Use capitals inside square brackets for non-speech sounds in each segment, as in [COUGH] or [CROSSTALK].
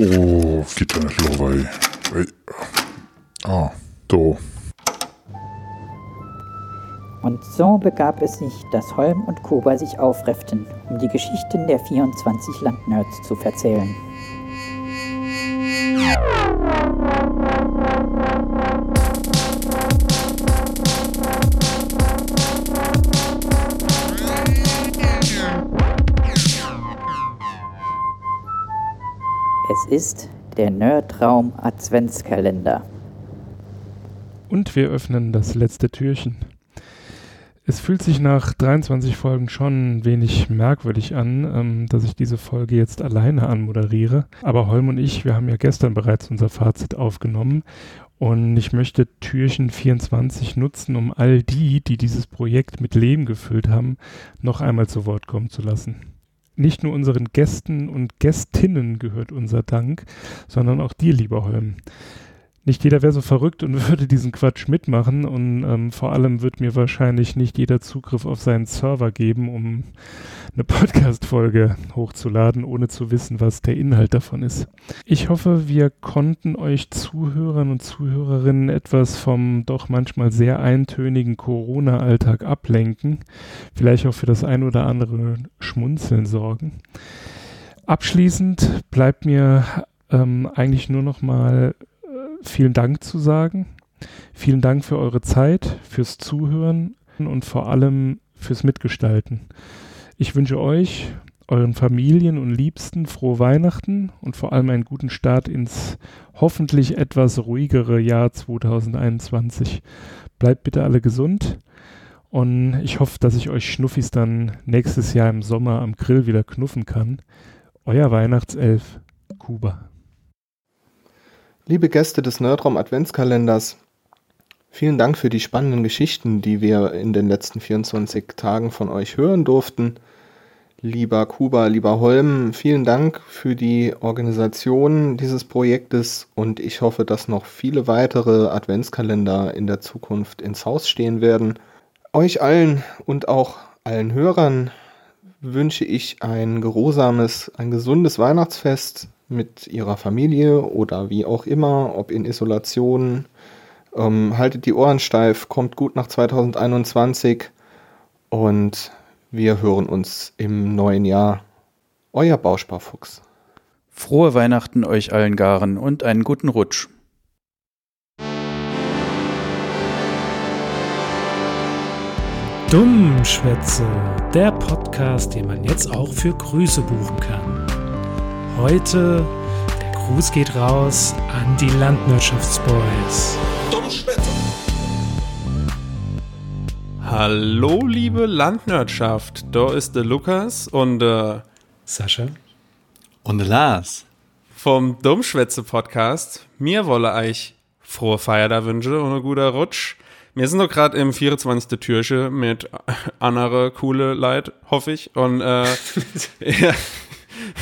Oh, nicht los, ey. Ah, do. Und so begab es sich, dass Holm und Kuba sich aufrefften, um die Geschichten der 24 Landnerds zu verzählen. Es ist der Nerdraum Adventskalender. Und wir öffnen das letzte Türchen. Es fühlt sich nach 23 Folgen schon ein wenig merkwürdig an, ähm, dass ich diese Folge jetzt alleine anmoderiere. Aber Holm und ich, wir haben ja gestern bereits unser Fazit aufgenommen. Und ich möchte Türchen 24 nutzen, um all die, die dieses Projekt mit Leben gefüllt haben, noch einmal zu Wort kommen zu lassen. Nicht nur unseren Gästen und Gästinnen gehört unser Dank, sondern auch dir, lieber Holm nicht jeder wäre so verrückt und [LAUGHS] würde diesen Quatsch mitmachen und ähm, vor allem wird mir wahrscheinlich nicht jeder Zugriff auf seinen Server geben, um eine Podcast-Folge hochzuladen, ohne zu wissen, was der Inhalt davon ist. Ich hoffe, wir konnten euch Zuhörern und Zuhörerinnen etwas vom doch manchmal sehr eintönigen Corona-Alltag ablenken, vielleicht auch für das ein oder andere Schmunzeln sorgen. Abschließend bleibt mir ähm, eigentlich nur noch mal vielen Dank zu sagen. Vielen Dank für eure Zeit, fürs Zuhören und vor allem fürs Mitgestalten. Ich wünsche euch, euren Familien und Liebsten frohe Weihnachten und vor allem einen guten Start ins hoffentlich etwas ruhigere Jahr 2021. Bleibt bitte alle gesund und ich hoffe, dass ich euch Schnuffis dann nächstes Jahr im Sommer am Grill wieder knuffen kann. Euer Weihnachtself, Kuba. Liebe Gäste des Nerdraum Adventskalenders, vielen Dank für die spannenden Geschichten, die wir in den letzten 24 Tagen von euch hören durften. Lieber Kuba, lieber Holm, vielen Dank für die Organisation dieses Projektes und ich hoffe, dass noch viele weitere Adventskalender in der Zukunft ins Haus stehen werden. Euch allen und auch allen Hörern wünsche ich ein geruhsames, ein gesundes Weihnachtsfest, mit ihrer Familie oder wie auch immer, ob in Isolation. Ähm, haltet die Ohren steif, kommt gut nach 2021 und wir hören uns im neuen Jahr. Euer Bausparfuchs. Frohe Weihnachten euch allen Garen und einen guten Rutsch. Dummschwätze, der Podcast, den man jetzt auch für Grüße buchen kann. Heute, der Gruß geht raus an die Landwirtschaftsboys. Hallo, liebe Landwirtschaft. Da ist der Lukas und der Sascha und der Lars vom Dummschwätze-Podcast. Mir wolle euch frohe Feier da wünsche und ein guter Rutsch. Wir sind doch gerade im 24. Türche mit andere coole Leid, hoffe ich. Und äh, [LAUGHS] ja,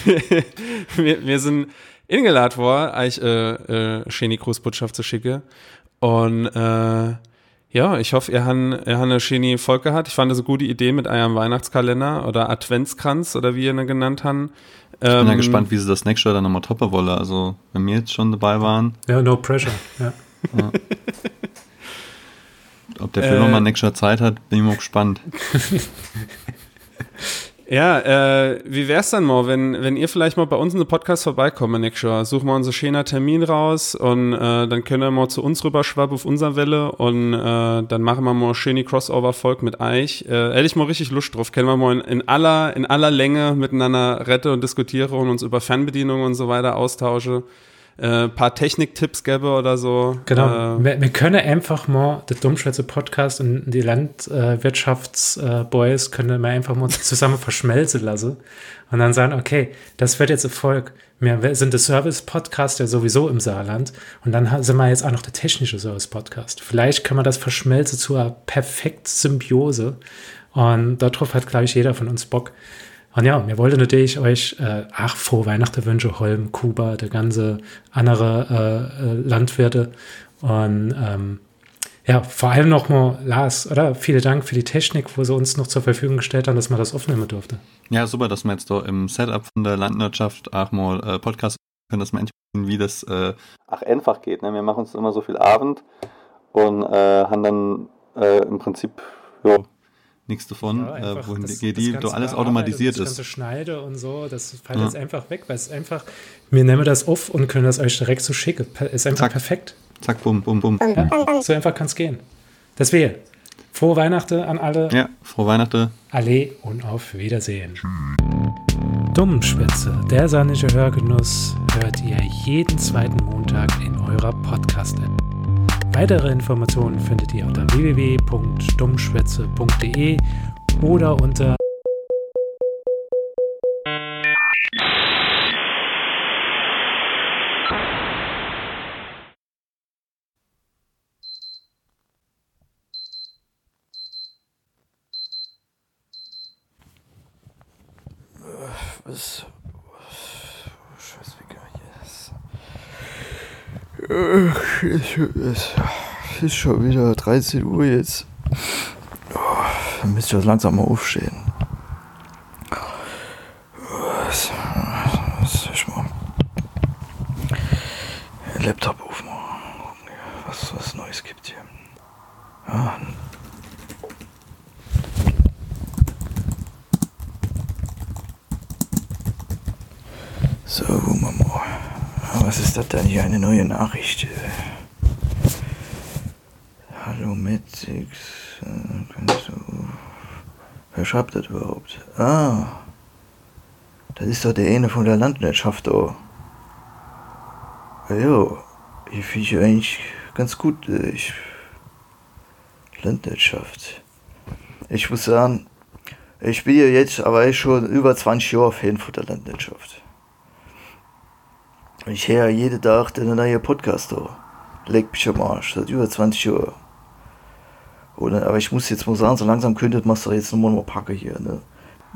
[LAUGHS] wir, wir, sind eingeladen worden, euch äh, äh, schöne Grußbotschaft zu schicken. Und äh, ja, ich hoffe, ihr habt, ihr habt eine schöne Folge gehabt. Ich fand das eine gute Idee mit eurem Weihnachtskalender oder Adventskranz oder wie ihr ihn genannt habt. Ich bin ähm, ja gespannt, wie sie das nächste Jahr dann nochmal toppen wollen. Also, wenn wir jetzt schon dabei waren. Ja, no pressure. Ja. ja. Ob der Film äh, nochmal nächstes Jahr Zeit hat, bin ich mal gespannt. [LAUGHS] Ja, äh, wie wär's dann mal, wenn, wenn ihr vielleicht mal bei uns in den Podcast vorbeikommt nächstes Jahr? Suchen wir uns einen schönen Termin raus und äh, dann können wir mal zu uns rüberschwappen auf unserer Welle und äh, dann machen wir mal schöne Crossover-Folge mit euch. Äh, hätte ich mal richtig Lust drauf. Können wir mal in, in, aller, in aller Länge miteinander rette und diskutiere und uns über Fernbedienungen und so weiter austauschen äh, paar Techniktipps gäbe oder so. Genau. Äh, wir, wir, können einfach mal der Dummschwätze Podcast und die Landwirtschaftsboys können wir einfach mal zusammen [LAUGHS] verschmelzen lassen und dann sagen, okay, das wird jetzt Erfolg. Wir sind der Service-Podcast ja sowieso im Saarland und dann sind wir jetzt auch noch der technische Service-Podcast. Vielleicht kann man das verschmelzen zu einer perfekten Symbiose und darauf hat, glaube ich, jeder von uns Bock. Und ja, wir wollten natürlich euch, äh, ach, frohe Weihnachten wünsche, Holm, Kuba, der ganze andere äh, äh, Landwirte. Und ähm, ja, vor allem nochmal Lars, oder? Vielen Dank für die Technik, wo sie uns noch zur Verfügung gestellt haben, dass man das aufnehmen durfte. Ja, super, dass wir jetzt da im Setup von der Landwirtschaft auch mal äh, Podcast können das manchmal wie das äh, ach einfach geht. Ne? Wir machen uns immer so viel Abend und äh, haben dann äh, im Prinzip ja, nichts davon, Ja, äh, wohin das- geht das die, ganze do alles automatisiert Das ist. ganze Schneide und so, das fällt Ja. jetzt einfach weg, weil es einfach, wir nehmen das auf und können das euch direkt so schicken. Ist einfach Zack. perfekt. Zack, bum, bum, bum. Ja, so einfach kann es gehen. Das wäre. Frohe Weihnachten an alle. Ja, frohe Weihnachten. Alle und auf Wiedersehen. Dummschwätze, der sandige Hörgenuss, hört ihr jeden zweiten Montag in eurer Podcast-App. Weitere Informationen findet ihr unter www.dummschwätze.de oder unter Was? Scheiße, wie geil jetzt. Äh, ich- Es es ist schon wieder 13 Uhr jetzt. Oh, Dann müsste ich langsam mal aufstehen. Was, was soll ich mal? Den Laptop aufmachen. Gucken, Was was Neues gibt hier. Ja, So, gucken wir mal. Was ist das denn hier? Eine neue Nachricht. Hallo Metzix. Äh, kannst du- Wer schreibt das überhaupt? Ah. Das ist doch der eine von der Landwirtschaft da. Ja, ja. Ich finde ich eigentlich ganz gut. äh, Ich Landwirtschaft. Ich muss sagen, ich bin ja jetzt aber schon über 20 Jahre Fan von der Landwirtschaft. Ich höre jeden Tag den neuen Podcast da. Leck mich am Arsch, seit über 20 Jahren. Oder, aber ich muss jetzt mal sagen, so langsam könnte man doch jetzt nochmal mal packen hier. Ne?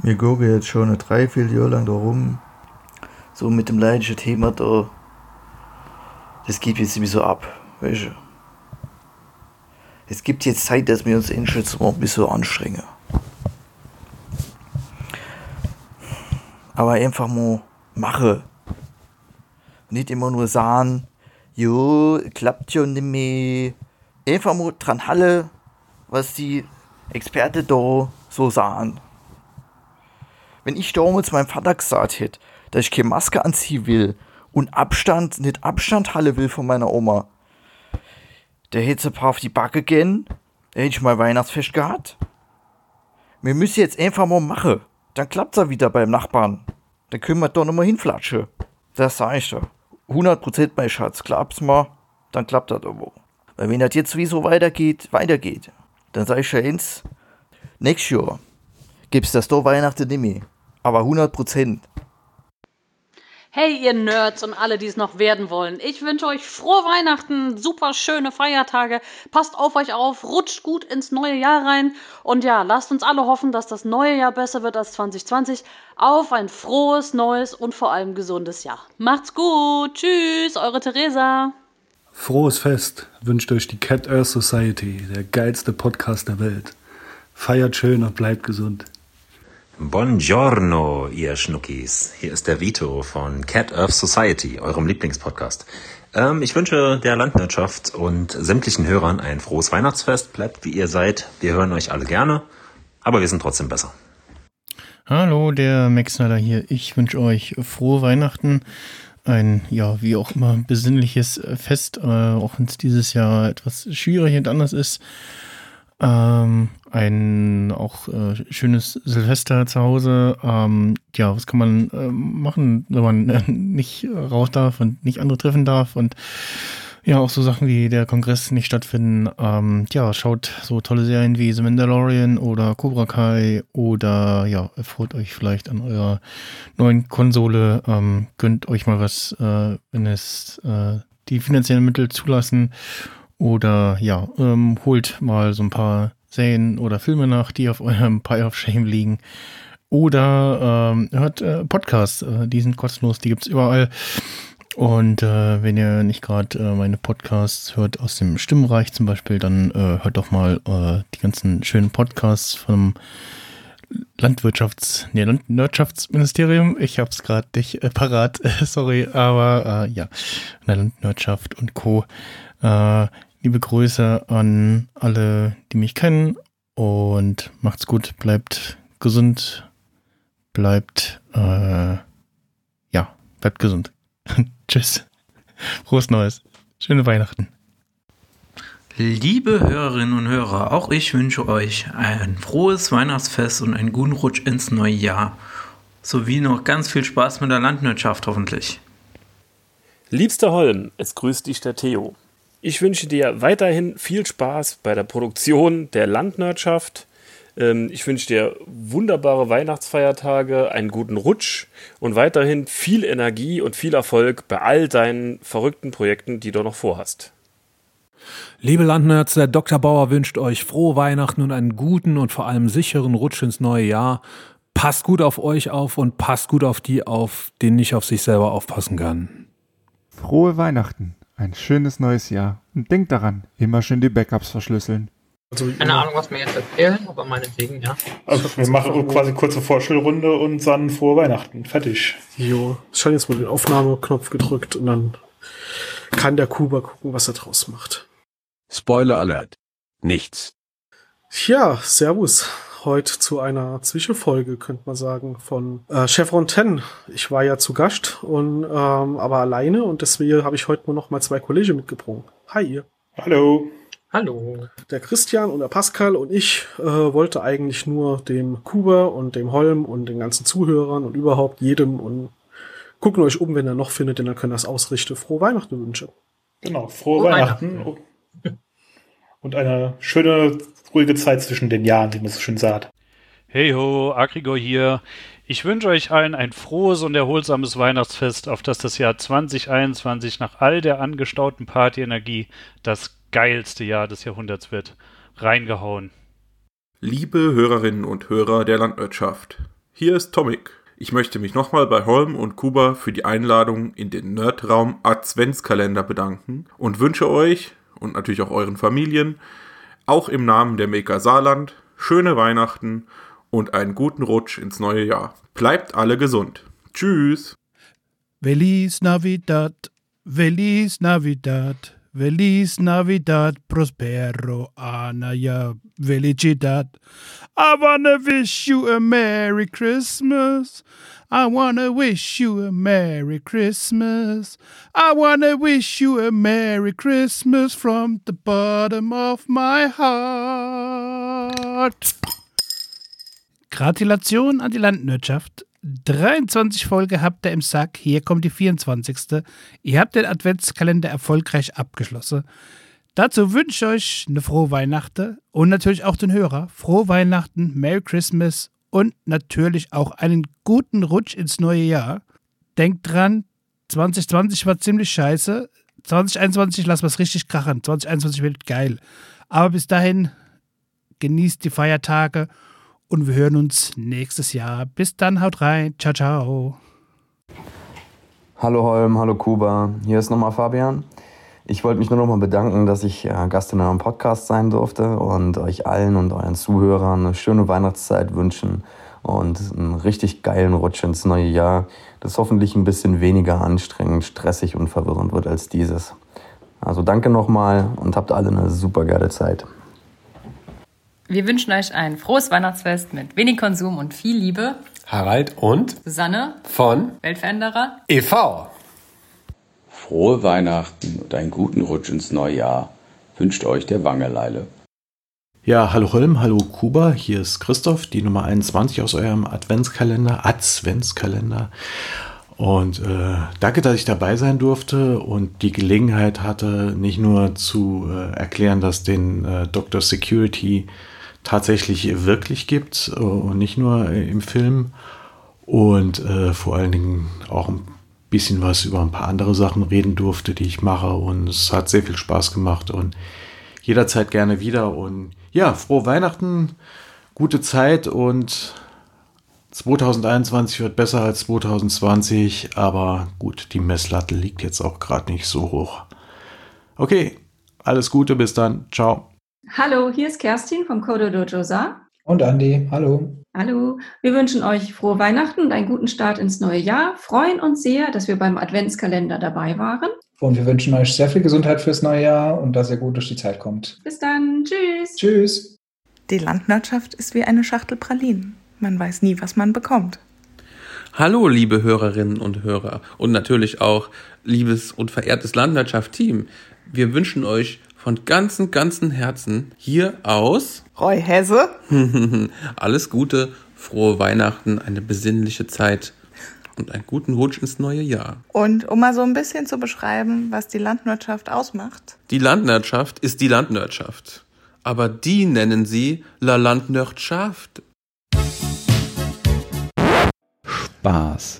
Wir gucken jetzt schon eine Dreivierteljahr lang da rum. So mit dem leidlichen Thema da. Das geht jetzt irgendwie so ab, weißt du. Es gibt jetzt Zeit, dass wir uns endlich mal ein bisschen anstrengen. Aber einfach mal mache. Nicht immer nur sagen, jo, klappt schon nicht mehr. Einfach mal dran halle, was die Experte da so sagen. Wenn ich damals meinem Vater gesagt hätte, dass ich keine Maske anziehen will und Abstand, nicht Abstand halle will von meiner Oma, der hätte ein paar auf die Backe gehen, da hätte ich mal Weihnachtsfest gehabt. Wir müssen jetzt einfach mal machen. Dann klappt's ja wieder beim Nachbarn. Dann können wir doch noch mal hinflatschen. Das sag ich doch. 100% mein Schatz. Klappt's mal, dann klappt das aber. Weil wenn das jetzt sowieso weitergeht, weitergeht, dann sag ich ja eins, nächstes Jahr gibt's das doch Weihnachten nicht mehr. Aber 100%. Hey, ihr Nerds und alle, die es noch werden wollen. Ich wünsche euch frohe Weihnachten, super schöne Feiertage. Passt auf euch auf, rutscht gut ins neue Jahr rein. Und ja, lasst uns alle hoffen, dass das neue Jahr besser wird als 2020. Auf ein frohes, neues und vor allem gesundes Jahr. Macht's gut. Tschüss, eure Theresa. Frohes Fest wünscht euch die Cat Earth Society, der geilste Podcast der Welt. Feiert schön und bleibt gesund. Buongiorno, ihr Schnuckis. Hier ist der Vito von Cat Earth Society, eurem Lieblingspodcast. Ähm, ich wünsche der Landwirtschaft und sämtlichen Hörern ein frohes Weihnachtsfest. Bleibt wie ihr seid. Wir hören euch alle gerne, aber wir sind trotzdem besser. Hallo, der Max hier. Ich wünsche euch frohe Weihnachten. Ein, ja, wie auch immer, besinnliches Fest, äh, auch wenn es dieses Jahr etwas schwierig und anders ist. Ähm, ein auch äh, schönes Silvester zu Hause. Ähm, ja, was kann man äh, machen, wenn man äh, nicht raus darf und nicht andere treffen darf und ja, auch so Sachen wie der Kongress nicht stattfinden. Ähm, ja, schaut so tolle Serien wie The Mandalorian oder Cobra Kai oder ja, erfreut euch vielleicht an eurer neuen Konsole. Ähm, gönnt euch mal was, äh, wenn es äh, die finanziellen Mittel zulassen. Oder ja, ähm, holt mal so ein paar Serien oder Filme nach, die auf [LAUGHS] eurem Pile of Shame liegen. Oder ähm, hört äh, Podcasts, äh, die sind kostenlos, die gibt's überall. Und äh, wenn ihr nicht gerade äh, meine Podcasts hört aus dem Stimmreich zum Beispiel, dann äh, hört doch mal äh, die ganzen schönen Podcasts vom Landwirtschafts-, nee, Landwirtschaftsministerium. Ich habe es gerade nicht äh, parat, [LAUGHS] sorry, aber äh, ja, Landwirtschaft und Co. Äh, liebe Grüße an alle, die mich kennen und macht's gut, bleibt gesund, bleibt, äh, ja, bleibt gesund. [LAUGHS] Tschüss. Frohes Neues. Schöne Weihnachten. Liebe Hörerinnen und Hörer, auch ich wünsche euch ein frohes Weihnachtsfest und einen guten Rutsch ins neue Jahr. Sowie noch ganz viel Spaß mit der Landwirtschaft hoffentlich. Liebster Holm, es grüßt dich der Theo. Ich wünsche dir weiterhin viel Spaß bei der Produktion der Landwirtschaft. Ähm, ich wünsche dir wunderbare Weihnachtsfeiertage, einen guten Rutsch und weiterhin viel Energie und viel Erfolg bei all deinen verrückten Projekten, die du noch vorhast. Liebe Landnerds, der Dr. Bauer wünscht euch frohe Weihnachten und einen guten und vor allem sicheren Rutsch ins neue Jahr. Passt gut auf euch auf und passt gut auf die auf, denen nicht auf sich selber aufpassen kann. Frohe Weihnachten, ein schönes neues Jahr und denkt daran, immer schön die Backups verschlüsseln. Also, Keine Ahnung, was wir jetzt erzählen, aber meinetwegen, ja. Also wir machen quasi kurze Vorstellrunde und dann frohe Weihnachten. Fertig. Jo, ich habe jetzt mal den Aufnahmeknopf gedrückt und dann kann der Kuba gucken, was er draus macht. Spoiler Alert. Nichts. Ja, Servus. Heute zu einer Zwischenfolge, könnte man sagen, von äh, Chevron 10. Ich war ja zu Gast und ähm, aber alleine und deswegen habe ich heute nur noch mal zwei Kollegen mitgebracht. Hi ihr. Hallo. Hallo. Der Christian und der Pascal und ich äh, wollte eigentlich nur dem Kuba und dem Holm und den ganzen Zuhörern und überhaupt jedem und gucken euch um, wenn ihr noch findet, denn dann könnt ihr das ausrichten. Frohe Weihnachten wünschen. Genau, frohe, frohe Weihnachten. Weihnachten. Und eine schöne, ruhige Zeit zwischen den Jahren, wie man so schön sagt. Hey ho, Agrigor hier. Ich wünsche euch allen ein frohes und erholsames Weihnachtsfest, auf das das Jahr 2021 nach all der angestauten Partyenergie das geilste Jahr des Jahrhunderts wird. Reingehauen. Liebe Hörerinnen und Hörer der Landwirtschaft, hier ist Tomik. Ich möchte mich nochmal bei Holm und Kuba für die Einladung in den Nerdraum Adventskalender bedanken und wünsche euch und natürlich auch euren Familien, auch im Namen der Maker Saarland, schöne Weihnachten und einen guten Rutsch ins neue Jahr. Bleibt alle gesund. Tschüss. Feliz Navidad, Feliz Navidad, Feliz Navidad, Prospero, Anaya, Felicidad. I wanna wish you a Merry Christmas. I wanna wish you a Merry Christmas. I wanna wish you a Merry Christmas from the bottom of my heart. Gratulation an die Landwirtschaft. 23 Folge habt ihr im Sack. Hier kommt die 24. Ihr habt den Adventskalender erfolgreich abgeschlossen. Dazu wünsche ich euch eine frohe Weihnachten und natürlich auch den Hörer. Frohe Weihnachten, Merry Christmas und natürlich auch einen guten Rutsch ins neue Jahr. Denkt dran, 2020 war ziemlich scheiße. 2021 lassen wir es richtig krachen. 2021 wird geil. Aber bis dahin genießt die Feiertage und wir hören uns nächstes Jahr. Bis dann, haut rein. Ciao, ciao. Hallo Holm, hallo Kuba. Hier ist nochmal Fabian. Ich wollte mich nur noch mal bedanken, dass ich äh, Gast in eurem Podcast sein durfte und euch allen und euren Zuhörern eine schöne Weihnachtszeit wünschen und einen richtig geilen Rutsch ins neue Jahr, das hoffentlich ein bisschen weniger anstrengend, stressig und verwirrend wird als dieses. Also danke nochmal und habt alle eine super geile Zeit. Wir wünschen euch ein frohes Weihnachtsfest mit wenig Konsum und viel Liebe. Harald und Susanne von Weltveränderer e.V. Frohe Weihnachten und einen guten Rutsch ins neue Jahr wünscht euch der Wangeleile. Ja, hallo Holm, hallo Kuba, hier ist Christoph, die Nummer 21 aus eurem Adventskalender, Adventskalender. Und äh, danke, dass ich dabei sein durfte und die Gelegenheit hatte, nicht nur zu äh, erklären, dass den äh, Dr. Security tatsächlich wirklich gibt äh, und nicht nur äh, im Film. Und äh, vor allen Dingen auch ein bisschen was über ein paar andere Sachen reden durfte, die ich mache. Und es hat sehr viel Spaß gemacht und jederzeit gerne wieder. Und ja, frohe Weihnachten, gute Zeit und 2021 wird besser als 2020, aber gut, die Messlatte liegt jetzt auch gerade nicht so hoch. Okay, alles Gute, bis dann. Ciao. Hallo, hier ist Kerstin vom Kodo Dojo Sa. Und Andi, hallo. Hallo, wir wünschen euch frohe Weihnachten und einen guten Start ins neue Jahr. Freuen uns sehr, dass wir beim Adventskalender dabei waren. Und wir wünschen euch sehr viel Gesundheit fürs neue Jahr und dass ihr gut durch die Zeit kommt. Bis dann, tschüss. Tschüss. Die Landwirtschaft ist wie eine Schachtel Pralinen. Man weiß nie, was man bekommt. Hallo, liebe Hörerinnen und Hörer und natürlich auch liebes und verehrtes Landwirtschaft-Team. Wir wünschen euch von ganzem, ganzem Herzen hier aus Roy Hesse. [LAUGHS] alles Gute, frohe Weihnachten, eine besinnliche Zeit und einen guten Rutsch ins neue Jahr. Und um mal so ein bisschen zu beschreiben, was die Landwirtschaft ausmacht. Die Landwirtschaft ist die Landwirtschaft. Aber die nennen sie La Landwirtschaft. Spaß.